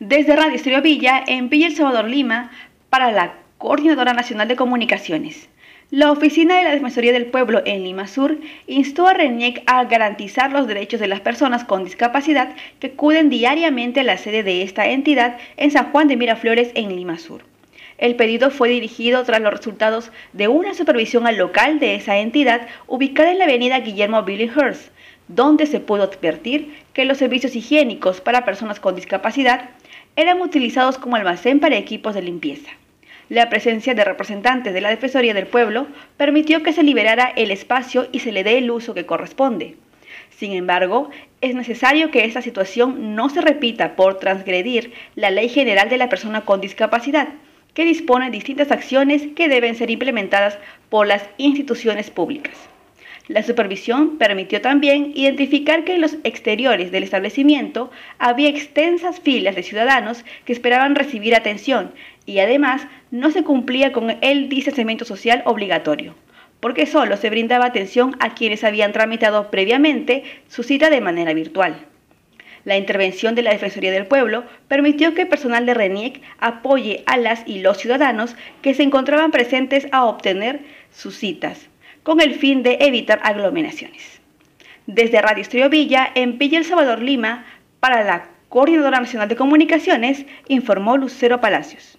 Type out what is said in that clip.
Desde Radio Estéreo Villa, en Villa El Salvador, Lima, para la Coordinadora Nacional de Comunicaciones. La Oficina de la Defensoría del Pueblo en Lima Sur instó a RENIEC a garantizar los derechos de las personas con discapacidad que acuden diariamente a la sede de esta entidad en San Juan de Miraflores en Lima Sur. El pedido fue dirigido tras los resultados de una supervisión al local de esa entidad ubicada en la avenida Guillermo Billinghurst, donde se pudo advertir que los servicios higiénicos para personas con discapacidad eran utilizados como almacén para equipos de limpieza. La presencia de representantes de la Defensoría del Pueblo permitió que se liberara el espacio y se le dé el uso que corresponde. Sin embargo, es necesario que esta situación no se repita por transgredir la Ley General de la Persona con Discapacidad, que dispone distintas acciones que deben ser implementadas por las instituciones públicas. La supervisión permitió también identificar que en los exteriores del establecimiento había extensas filas de ciudadanos que esperaban recibir atención y además no se cumplía con el distanciamiento social obligatorio, porque solo se brindaba atención a quienes habían tramitado previamente su cita de manera virtual. La intervención de la Defensoría del Pueblo permitió que el personal de RENIEC apoye a las y los ciudadanos que se encontraban presentes a obtener sus citas con el fin de evitar aglomeraciones. Desde Radio Estudio Villa, en Villa El Salvador, Lima, para la Coordinadora Nacional de Comunicaciones, informó Lucero Palacios.